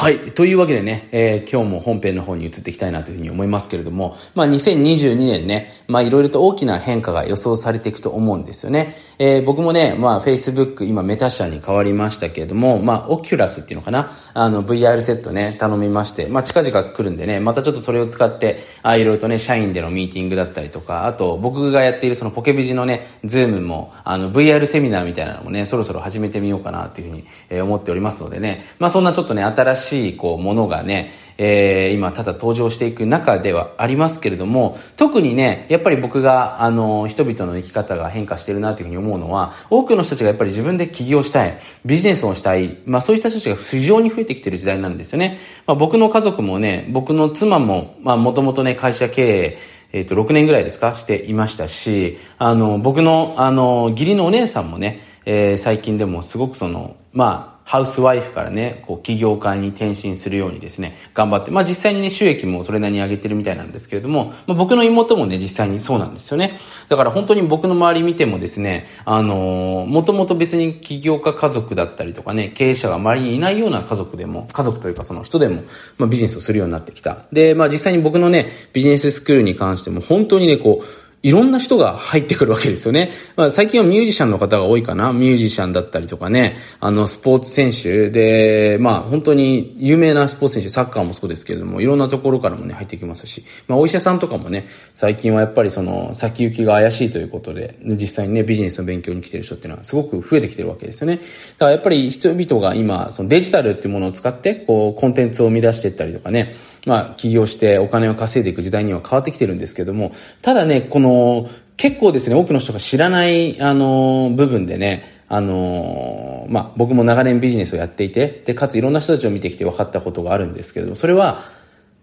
はい。というわけでね、えー、今日も本編の方に移っていきたいなというふうに思いますけれども、まあ2022年ね、まあいろいろと大きな変化が予想されていくと思うんですよね。えー、僕もね、まあ Facebook 今 Meta 社に変わりましたけれども、まあ Oculus っていうのかな、あの VR セットね、頼みまして、まあ近々来るんでね、またちょっとそれを使って、あいろいろとね、社員でのミーティングだったりとか、あと僕がやっているそのポケビジのね、 Zoom も、あの VR セミナーみたいなのもね、そろそろ始めてみようかなっていうふうに、思っておりますのでね、まあそんなちょっとね、新しいこうものがね、えー、今ただ登場していく中ではありますけれども、特にね、やっぱり僕が、あの、人々の生き方が変化してるなというふうに思うのは、多くの人たちがやっぱり自分で起業したい、ビジネスをしたい、まあそういった人たちが非常に増えてきてる時代なんですよね。まあ僕の家族もね、僕の妻も、まあもともとね、会社経営、えっ、と、6年ぐらいですかしていましたし、あの、僕の、あの、義理のお姉さんもね、えー、最近でもすごくその、まあ、ハウスワイフからね、こう、起業家に転身するようにですね、頑張って、まあ実際にね、収益もそれなりに上げてるみたいなんですけれども、まあ僕の妹もね、実際にそうなんですよね。だから本当に僕の周り見てもですね、あのー、もともと別に起業家家族だったりとかね、経営者が周りにいないような家族でも、家族というかその人でも、まあビジネスをするようになってきた。で、まあ実際に僕のね、ビジネススクールに関しても本当にね、こう、いろんな人が入ってくるわけですよね。まあ、最近はミュージシャンの方が多いかな。ミュージシャンだったりとかね、あの、スポーツ選手で、まあ、本当に有名なスポーツ選手、サッカーもそうですけれども、いろんなところからもね、入ってきますし、まあ、お医者さんとかもね、最近はやっぱりその、先行きが怪しいということで、実際にね、ビジネスの勉強に来てる人っていうのはすごく増えてきてるわけですよね。だからやっぱり人々が今、そのデジタルっていうものを使って、こう、コンテンツを生み出していったりとかね、まあ、起業してお金を稼いでいく時代には変わってきてるんですけども、ただね、この、結構ですね、多くの人が知らない、あの、部分でね、あのまあ、僕も長年ビジネスをやっていて、で、かついろんな人たちを見てきて分かったことがあるんですけれども、それは、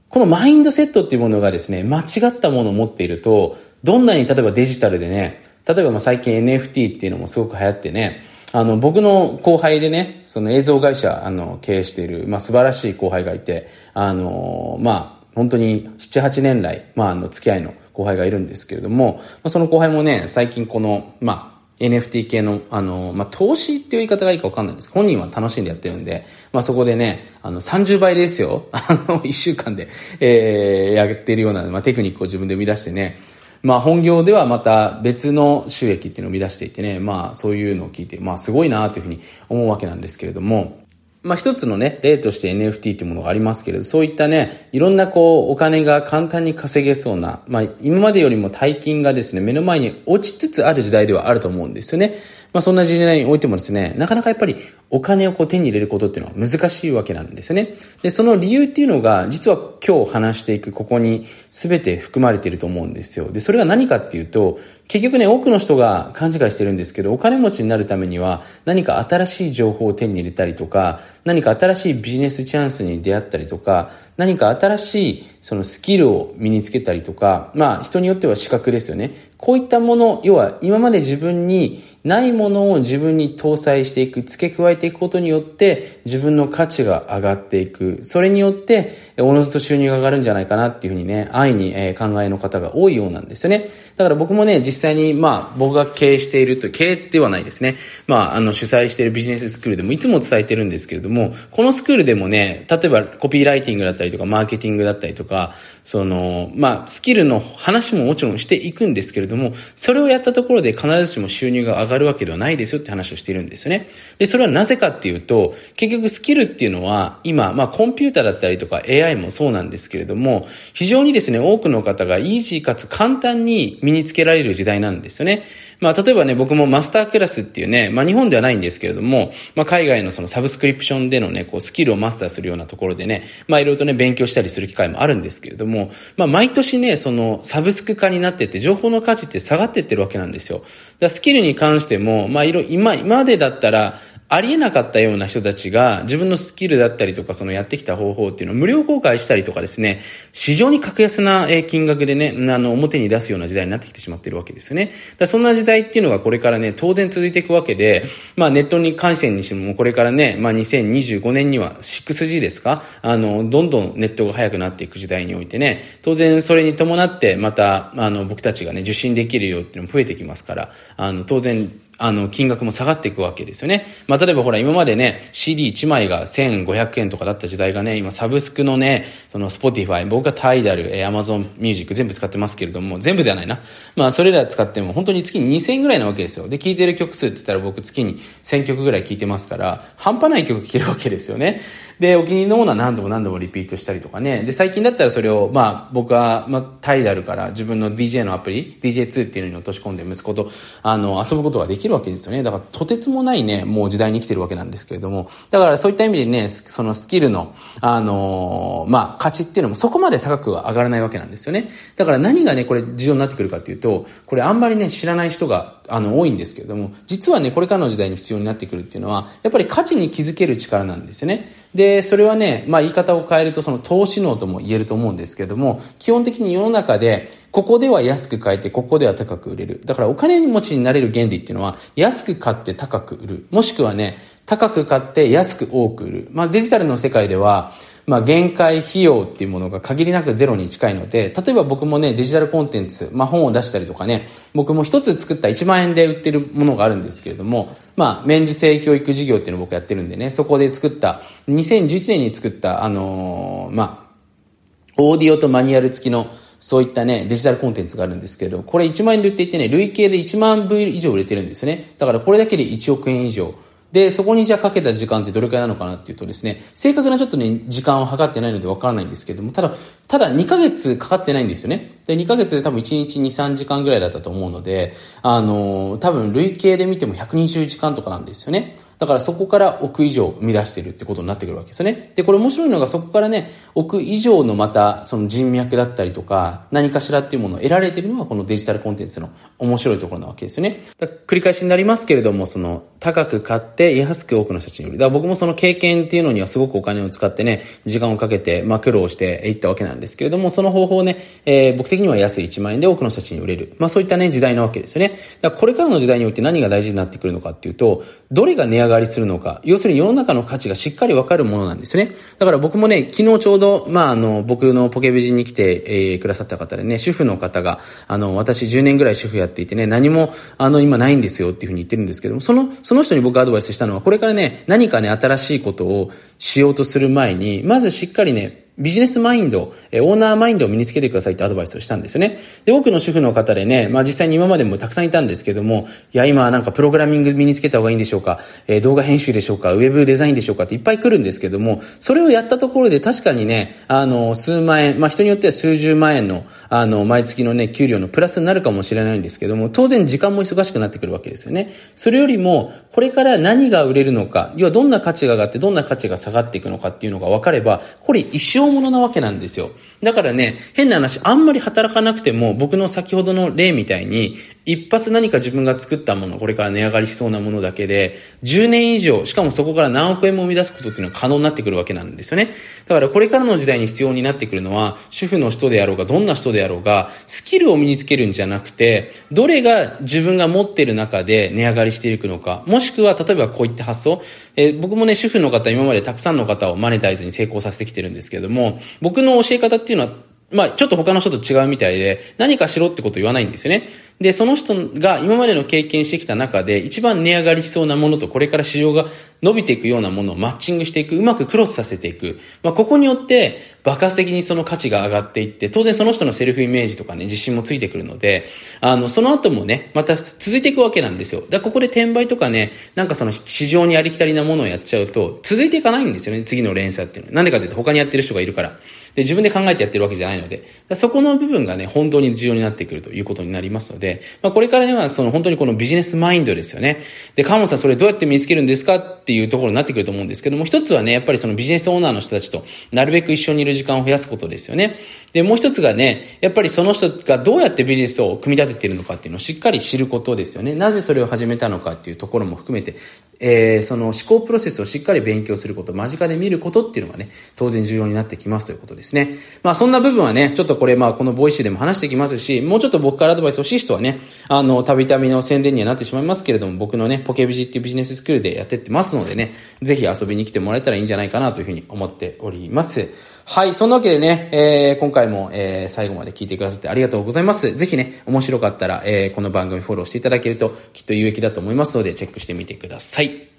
このマインドセットっていうものがですね、間違ったものを持っていると、どんなに例えばデジタルでね、例えばまあ最近 NFT っていうのもすごく流行ってね、あの、僕の後輩でね、その映像会社、あの、経営している、まあ、素晴らしい後輩がいて、あの、まあ、本当に7、8年来、まあ、あの、付き合いの後輩がいるんですけれども、まあ、その後輩もね、最近この、まあ、NFT 系の、あの、まあ、投資っていう言い方がいいかわかんないんです本人は楽しんでやってるんで、まあ、そこでね、あの、30倍ですよ。あの、1週間で、えー、やってるような、まあ、テクニックを自分で生み出してね、まあ、本業ではまた別の収益っていうのを生み出していてね、まあ、そういうのを聞いて、まあ、すごいなというふうに思うわけなんですけれども、まあ一つのね、例として NFT っていうものがありますけれど、そういったね、いろんなこう、お金が簡単に稼げそうな、まあ今までよりも大金がですね、目の前に落ちつつある時代ではあると思うんですよね。まあそんな時代においてもですね、なかなかやっぱりお金をこう手に入れることっていうのは難しいわけなんですよね。で、その理由っていうのが、実は今日話していくここに全て含まれていると思うんですよ。で、それが何かっていうと、結局ね、多くの人が勘違いしてるんですけど、お金持ちになるためには何か新しい情報を手に入れたりとか、何か新しいビジネスチャンスに出会ったりとか、何か新しいそのスキルを身につけたりとか、まあ人によっては資格ですよね。こういったもの、要は今まで自分にないものを自分に搭載していく、付け加えていくことによって自分の価値が上がっていく。それによって、おのずと収入が上がるんじゃないかなっていうふうにね、安易に、え考えの方が多いようなんですよね。だから僕もね、実際に、まあ、僕が経営していると、経営ではないですね。まあ、あの、主催しているビジネススクールでもいつも伝えてるんですけれども、このスクールでもね、例えばコピーライティングだったりとか、マーケティングだったりとか、その、まあ、スキルの話ももちろんしていくんですけれども、それをやったところで必ずしも収入が上がるわけではないですよって話をしているんですよね。で、それはなぜかっていうと、結局スキルっていうのは、今、まあ、コンピューターだったりとか AI もそうなんですけれども、非常にですね、多くの方がイージーかつ簡単に身につけられる時代なんですよね。まあ、例えばね、僕もマスタークラスっていうね、まあ、日本ではないんですけれども、まあ、海外のそのサブスクリプションでのね、こう、スキルをマスターするようなところでね、まあ、いろいろとね、勉強したりする機会もあるんですけれども、まあ、毎年ね、その、サブスク化になってって、情報の価値って下がってってるわけなんですよ。だスキルに関しても、まあ、いろ、今、今までだったら、ありえなかったような人たちが自分のスキルだったりとかそのやってきた方法っていうのを無料公開したりとかですね、市場に格安な金額でね、あの、表に出すような時代になってきてしまってるわけですよね。だそんな時代っていうのがこれからね、当然続いていくわけで、まあネットに回線にしてもこれからね、まあ2025年には 6G ですかあの、どんどんネットが速くなっていく時代においてね、当然それに伴ってまた、あの、僕たちがね、受信できるようっていうのも増えてきますから、あの、当然あの、金額も下がっていくわけですよね。まあ、例えばほら、今までね、CD1 枚が1500円とかだった時代がね、今サブスクのね、その Spotify、僕はタイダル、えー、Amazon Music 全部使ってますけれども、全部ではないな。まあ、それら使っても本当に月に2000円ぐらいなわけですよ。で、聴いてる曲数って言ったら僕月に1000曲ぐらい聴いてますから、半端ない曲聴けるわけですよね。で、お気に入りのものは何度も何度もリピートしたりとかね。で、最近だったらそれを、まあ、僕は、まあ、タイダルから自分の DJ のアプリ、DJ2 っていうのに落とし込んで息子と、あの、遊ぶことができるわけですよね。だから、とてつもないね、もう時代に生きてるわけなんですけれども。だから、そういった意味でね、そのスキルの、あの、まあ、価値っていうのもそこまで高くは上がらないわけなんですよね。だから何がね、これ重要になってくるかっていうと、これあんまりね、知らない人があの、多いんですけれども、実はね、これからの時代に必要になってくるっていうのは、やっぱり価値に気づける力なんですよね。で、それはね、まあ言い方を変えるとその投資能とも言えると思うんですけども、基本的に世の中で、ここでは安く買えて、ここでは高く売れる。だからお金持ちになれる原理っていうのは、安く買って高く売る。もしくはね、高く買って安く多く売る。まあデジタルの世界では、まあ、限界費用っていうものが限りなくゼロに近いので、例えば僕もね、デジタルコンテンツ、まあ、本を出したりとかね、僕も一つ作った1万円で売ってるものがあるんですけれども、まあ、メンズ性教育事業っていうのを僕やってるんでね、そこで作った、2011年に作った、あのー、まあ、オーディオとマニュアル付きのそういったね、デジタルコンテンツがあるんですけど、これ1万円で売っていてね、累計で1万部以上売れてるんですよね。だからこれだけで1億円以上。で、そこにじゃあかけた時間ってどれくらいなのかなっていうとですね、正確なちょっとね、時間を測ってないのでわからないんですけども、ただ、ただ2ヶ月かかってないんですよね。で、2ヶ月で多分1日2、3時間ぐらいだったと思うので、あのー、多分累計で見ても120時間とかなんですよね。だからそこから億以上生み出してるってことになってくるわけですよね。で、これ面白いのがそこからね、億以上のまたその人脈だったりとか、何かしらっていうものを得られているのがこのデジタルコンテンツの面白いところなわけですよね。繰り返しになりますけれども、その高く買って安く多くの人たちに売る。だから僕もその経験っていうのにはすごくお金を使ってね、時間をかけて、まあ苦労していったわけなんですけれども、その方法ね、えー、僕的には安い1万円で多くの人たちに売れる。まあそういったね、時代なわけですよね。だからこれからの時代において何が大事になってくるのかっていうと、どれが値上がりするのか、要するに世の中の価値がしっかりわかるものなんですね。だから僕もね、昨日ちょうど、まあ、あの、僕のポケビジに来て、えー、くださった方でね、主婦の方が、あの、私10年ぐらい主婦やっていてね、何も、あの、今ないんですよっていうふうに言ってるんですけども、その、その人に僕アドバイスしたのは、これからね、何かね、新しいことをしようとする前に、まずしっかりね、ビジネスマインド、えオーナーマインドを身につけてくださいってアドバイスをしたんですよね。で、多くの主婦の方でね、まあ実際に今までもたくさんいたんですけども、いや、今なんかプログラミング身につけた方がいいんでしょうか、え、動画編集でしょうか、ウェブデザインでしょうかっていっぱい来るんですけども、それをやったところで確かにね、あの、数万円、まあ人によっては数十万円の、あの、毎月のね、給料のプラスになるかもしれないんですけども、当然時間も忙しくなってくるわけですよね。それよりも、これから何が売れるのか、要はどんな価値が上がってどんな価値が下がっていくのかっていうのが分かれば、これ一生ものなわけなんですよ。だからね、変な話、あんまり働かなくても、僕の先ほどの例みたいに、一発何か自分が作ったもの、これから値上がりしそうなものだけで、10年以上、しかもそこから何億円も生み出すことっていうのは可能になってくるわけなんですよね。だからこれからの時代に必要になってくるのは、主婦の人であろうが、どんな人であろうが、スキルを身につけるんじゃなくて、どれが自分が持っている中で値上がりしていくのか、もしくは、例えばこういった発想、えー、僕もね、主婦の方、今までたくさんの方をマネタイズに成功させてきてるんですけれども、僕の教え方ってっていうのは、まあ、ちょっと他の人と違うみたいで、何かしろってこと言わないんですよね。で、その人が今までの経験してきた中で、一番値上がりしそうなものと、これから市場が伸びていくようなものをマッチングしていく、うまくクロスさせていく。まあ、ここによって、爆発的にその価値が上がっていって、当然その人のセルフイメージとかね、自信もついてくるので、あの、その後もね、また続いていくわけなんですよ。だここで転売とかね、なんかその市場にありきたりなものをやっちゃうと、続いていかないんですよね、次の連鎖っていうのは。なんでかというと、他にやってる人がいるから。で、自分で考えてやってるわけじゃないので、そこの部分がね、本当に重要になってくるということになりますので、まあ、これからねは、その本当にこのビジネスマインドですよね。で、川本さんそれどうやって見つけるんですかっていうところになってくると思うんですけども、一つはね、やっぱりそのビジネスオーナーの人たちとなるべく一緒にいる時間を増やすことですよね。で、もう一つがね、やっぱりその人がどうやってビジネスを組み立てているのかっていうのをしっかり知ることですよね。なぜそれを始めたのかっていうところも含めて、えー、その思考プロセスをしっかり勉強すること、間近で見ることっていうのがね、当然重要になってきますということですね。まあそんな部分はね、ちょっとこれまあこの Voicy でも話してきますし、もうちょっと僕からアドバイス欲しい人はね、あの、たびたびの宣伝にはなってしまいますけれども、僕のね、ポケビジっていうビジネススクールでやってってますのでのでね、ぜひ遊びに来てもらえたらいいんじゃないかなというふうに思っております。はい、そんなわけでね、えー、今回も、えー、最後まで聞いてくださってありがとうございます。ぜひね、面白かったら、えー、この番組フォローしていただけるときっと有益だと思いますので、チェックしてみてください。